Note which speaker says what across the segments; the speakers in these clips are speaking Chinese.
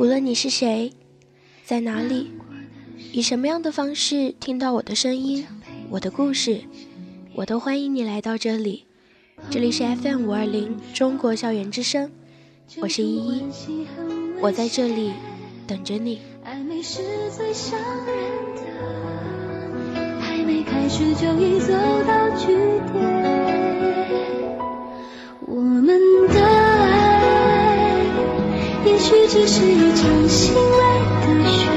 Speaker 1: 无论你是谁，在哪里，以什么样的方式听到我的声音、我的故事，我都欢迎你来到这里。这里是 FM 五二零中国校园之声，我是依依，我在这里等着你。
Speaker 2: 暧昧是最伤人的，还没开始就已走到句点。只是一场心累的雪，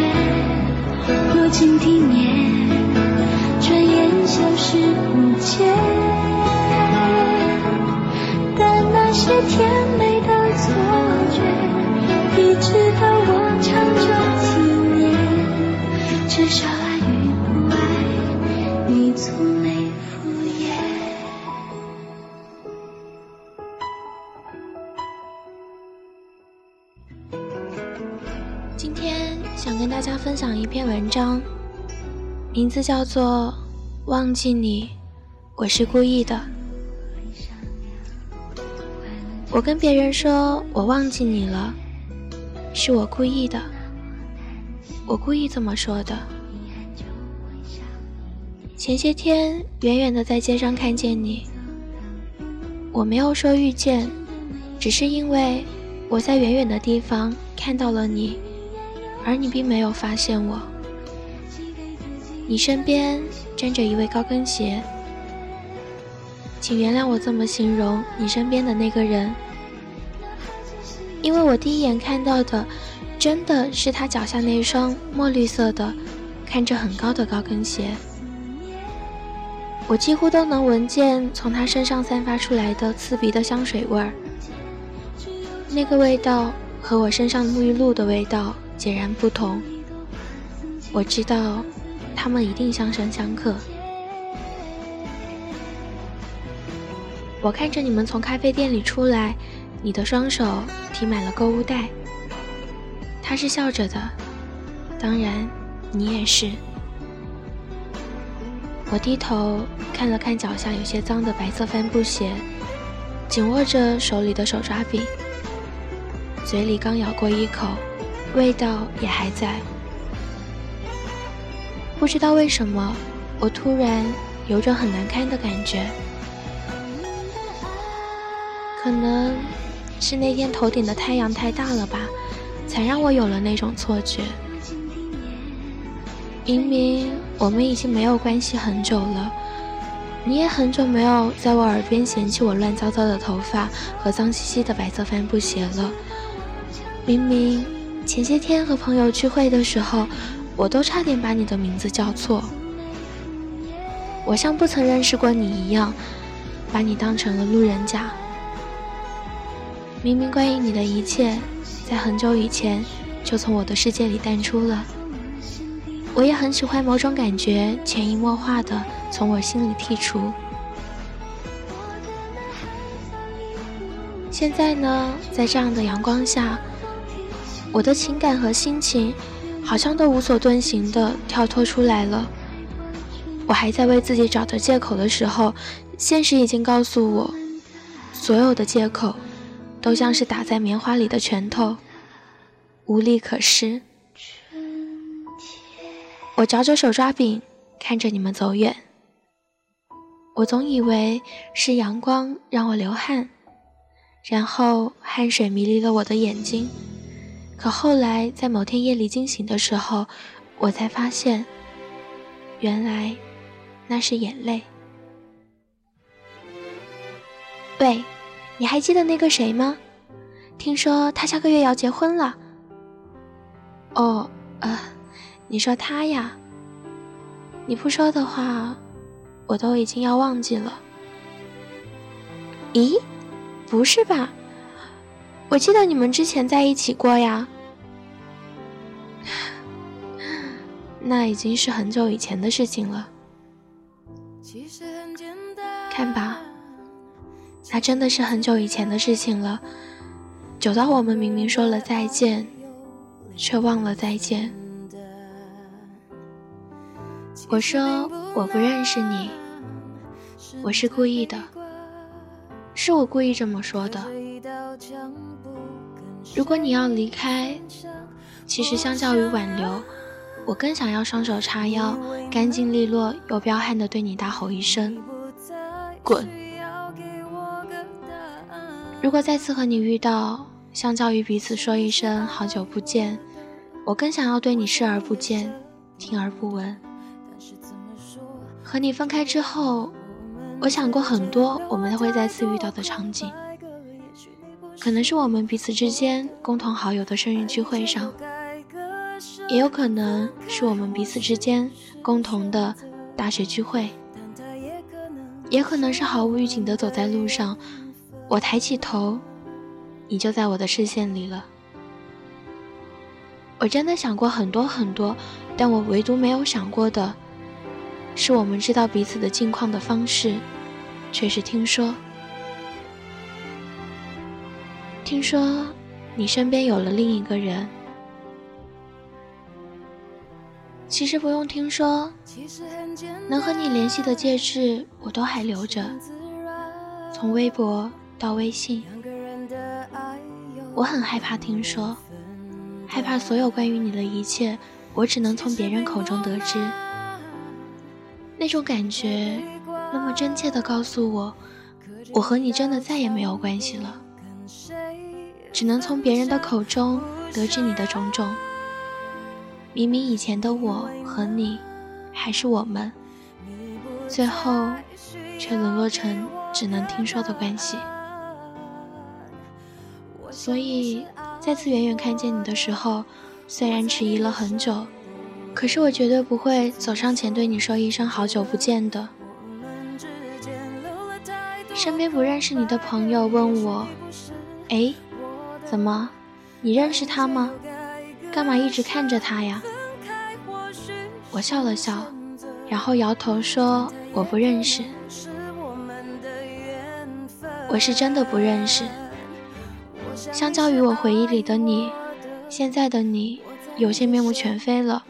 Speaker 2: 落进地面，转眼消失
Speaker 1: 篇文章，名字叫做《忘记你，我是故意的》。我跟别人说我忘记你了，是我故意的，我故意这么说的。前些天远远的在街上看见你，我没有说遇见，只是因为我在远远的地方看到了你，而你并没有发现我。你身边站着一位高跟鞋，请原谅我这么形容你身边的那个人，因为我第一眼看到的真的是他脚下那双墨绿色的、看着很高的高跟鞋。我几乎都能闻见从他身上散发出来的刺鼻的香水味儿，那个味道和我身上沐浴露的味道截然不同。我知道，他们一定相生相克。我看着你们从咖啡店里出来，你的双手提满了购物袋。他是笑着的，当然，你也是。我低头看了看脚下有些脏的白色帆布鞋，紧握着手里的手抓饼，嘴里刚咬过一口，味道也还在。不知道为什么，我突然有种很难堪的感觉，可能是那天头顶的太阳太大了吧，才让我有了那种错觉。明明我们已经没有关系很久了，你也很久没有在我耳边嫌弃我乱糟糟的头发和脏兮兮的白色帆布鞋了。明明前些天和朋友聚会的时候，我都差点把你的名字叫错。我像不曾认识过你一样，把你当成了路人甲。明明关于你的一切，在很久以前就从我的世界里淡出了。我也很喜欢某种感觉，潜移默化的从我心里剔除。现在呢，在这样的阳光下，我的情感和心情好像都无所遁形的跳脱出来了。我还在为自己找着借口的时候，现实已经告诉我，所有的借口都像是打在棉花里的拳头，无力可施。我嚼着手抓饼，看着你们走远。我总以为是阳光让我流汗，然后汗水迷离了我的眼睛。可后来在某天夜里惊醒的时候，我才发现，原来那是眼泪。喂，你还记得那个谁吗？听说他下个月要结婚了。哦，啊。你说他呀？你不说的话，我都已经要忘记了。咦，不是吧？我记得你们之前在一起过呀。那已经是很久以前的事情了。看吧，那真的是很久以前的事情了，久到我们明明说了再见，却忘了再见。我说我不认识你，我是故意的，是我故意这么说的。如果你要离开，其实相较于挽留，我更想要双手叉腰，干净利落又彪悍的对你大吼一声：“滚！”如果再次和你遇到，相较于彼此说一声好久不见，我更想要对你视而不见，听而不闻。和你分开之后，我想过很多我们会再次遇到的场景，可能是我们彼此之间共同好友的生日聚会上，也有可能是我们彼此之间共同的大学聚会，也可能是毫无预警的走在路上，我抬起头，你就在我的视线里了。我真的想过很多很多，但我唯独没有想过的。是我们知道彼此的近况的方式，却是听说。听说你身边有了另一个人。其实不用听说，能和你联系的戒指我都还留着，从微博到微信。我很害怕听说，害怕所有关于你的一切，我只能从别人口中得知。那种感觉，那么真切的告诉我，我和你真的再也没有关系了。只能从别人的口中得知你的种种。明明以前的我和你，还是我们，最后却沦落成只能听说的关系。所以，再次远远看见你的时候，虽然迟疑了很久。可是我绝对不会走上前对你说一声好久不见的。身边不认识你的朋友问我：“哎，怎么？你认识他吗？干嘛一直看着他呀？”我笑了笑，然后摇头说：“我不认识。我是真的不认识。相较于我回忆里的你，现在的你有些面目全非了。”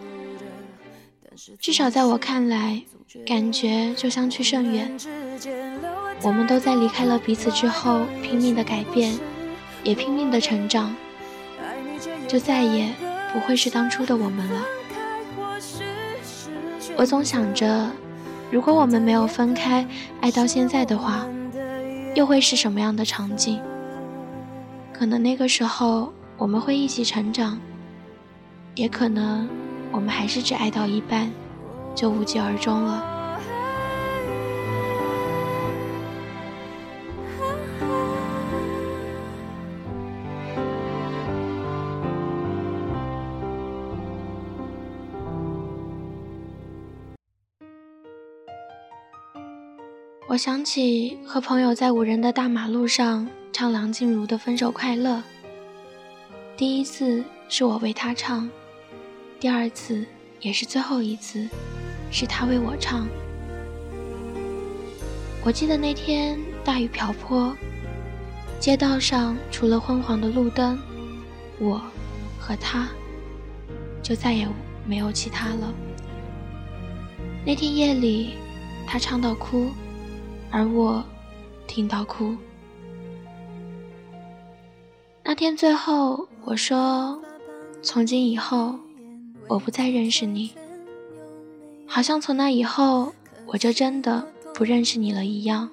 Speaker 1: 至少在我看来，感觉就像去甚远。我们都在离开了彼此之后，拼命的改变，也拼命的成长，就再也不会是当初的我们了。我总想着，如果我们没有分开，爱到现在的话，又会是什么样的场景？可能那个时候我们会一起成长，也可能。我们还是只爱到一半，就无疾而终了。我想起和朋友在无人的大马路上唱梁静茹的《分手快乐》，第一次是我为她唱。第二次，也是最后一次，是他为我唱。我记得那天大雨瓢泼，街道上除了昏黄的路灯，我和他，就再也没有其他了。那天夜里，他唱到哭，而我听到哭。那天最后，我说：从今以后。我不再认识你，好像从那以后我就真的不认识你了一样。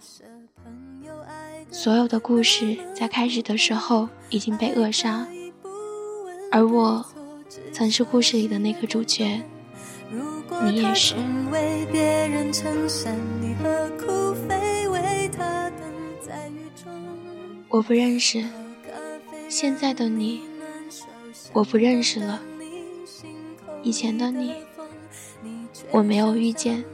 Speaker 1: 所有的故事在开始的时候已经被扼杀，而我曾是故事里的那个主角，你也是。我不认识现在的你，我不认识了。以前的你，我没有遇见。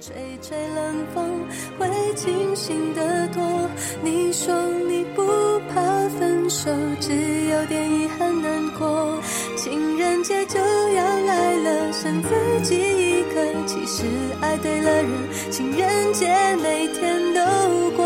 Speaker 1: 吹吹冷风会清醒得多。你说你不怕分手，只有点遗憾难过。情人节就要来了，剩自己一个。其实爱对了人，情人节每天都过。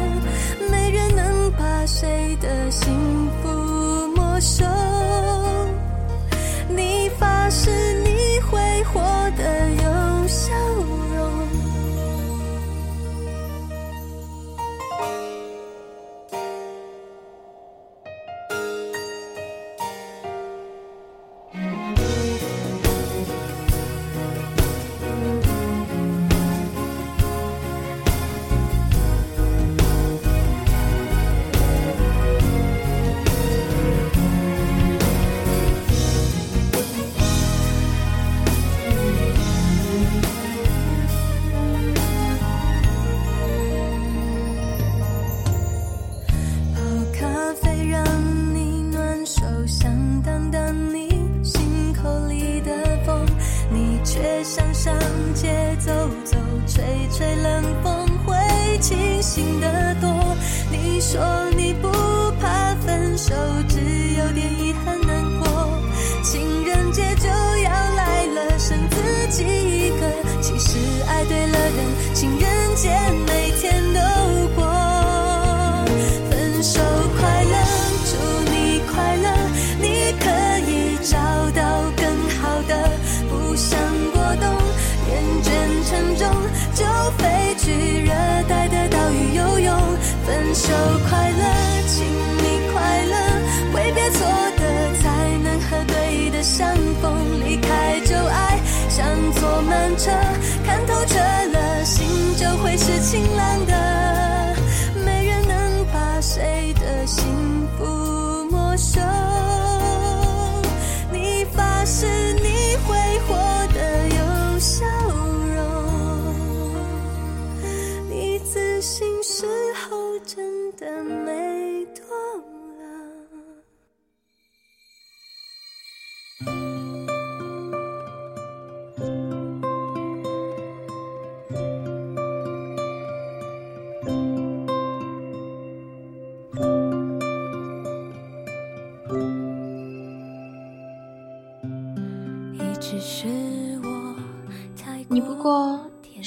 Speaker 2: 怕谁清醒得多。你说你不怕分手，只有点遗憾难过。情人节就要来了，剩自己一个。其实爱对了，人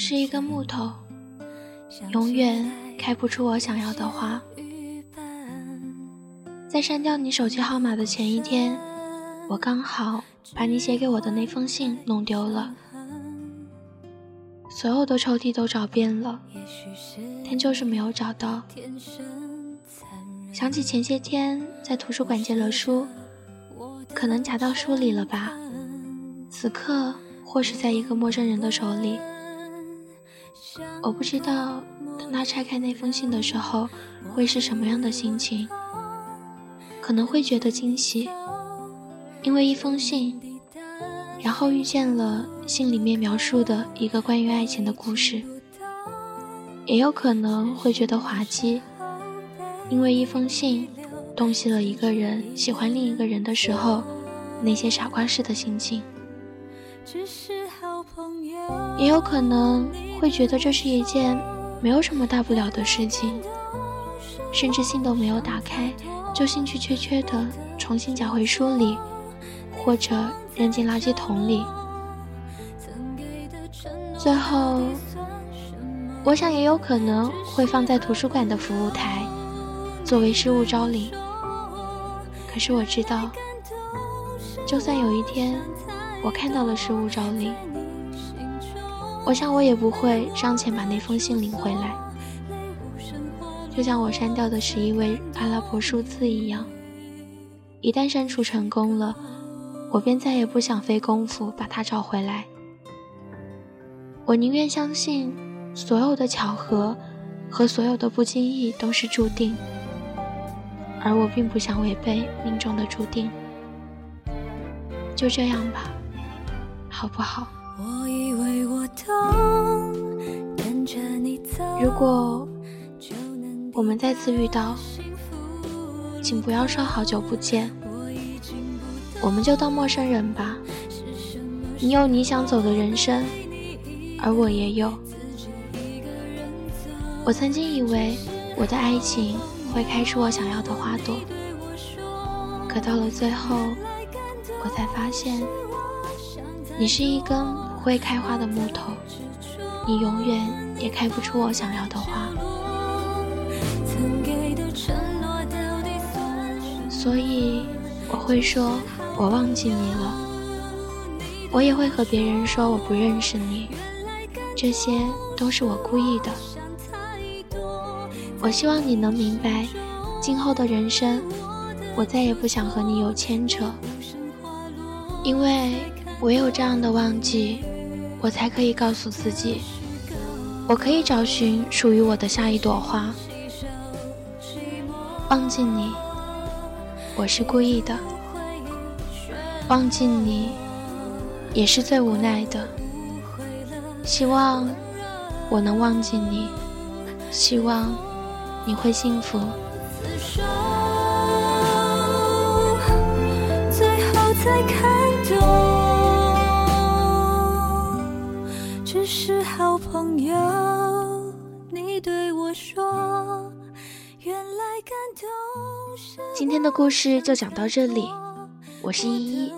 Speaker 2: 是一
Speaker 1: 个木头，永远开不出我想要的花。在删掉你手机号码的前一天，我刚好把你写给我的那封信弄丢了，所有的抽屉都找遍了，但就是没有找到。想起前些天在图书馆借了书，可能夹到书里了吧。此刻或是在一个陌生人的手里，我不知道当他拆开那封信的时候会是什么样的心情，可能会觉得惊喜，因为一封信，然后遇见了信里面描述的一个关于爱情的故事，也有可能会觉得滑稽，因为一封信洞悉了一个人喜欢另一个人的时候那些傻瓜式的心情。
Speaker 2: 只是好朋友。
Speaker 1: 也有可能会觉得这是一件没有什么大不了的事情，甚至信都没有打开，就兴趣缺缺的重新夹回书里，或者扔进垃圾桶里。最后，我想也有可能会放在图书馆的服务台，作为失物招领。可是我知道，就算有一天我看到了失物招领，我想我也不会上前把那封信领回来，就像我删掉的十一位阿拉伯数字一样。一旦删除成功了，我便再也不想费功夫把它找回来。我宁愿相信所有的巧合和所有的不经意都是注定，而我并不想违背命中的注定。就这样吧，好不好？如果我们再次遇到，请不要说好久不见，我们就当陌生人吧。你有你想走的人生，而我也有。我曾经以为我的爱情会开出我想要的花朵，可到了最后，我才发现你是一根会开花的木头，你永远也开不出我想要的花。所以我会说，我忘记你了。我也会和别人说我不认识你，这些都是我故意的。我希望你能明白，今后的人生，我再也不想和你有牵扯，因为唯有这样的忘记，我才可以告诉自己，我可以找寻属于我的下一朵花。忘记你，我是故意的。忘记你，也是最无奈的。希望我能忘记你，希望你会幸福。
Speaker 2: 最后才看懂，朋友。你对我说。
Speaker 1: 今天的故事就讲到这里，我是依依，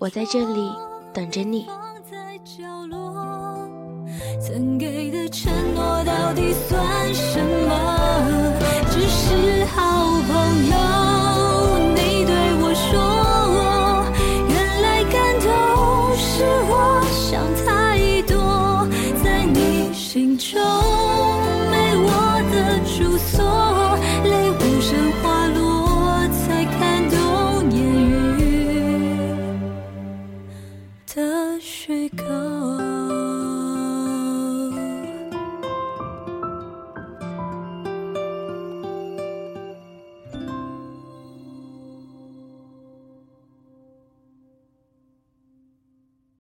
Speaker 1: 我在这里等着你。
Speaker 2: 曾给的承诺到底算什么？只是好朋友。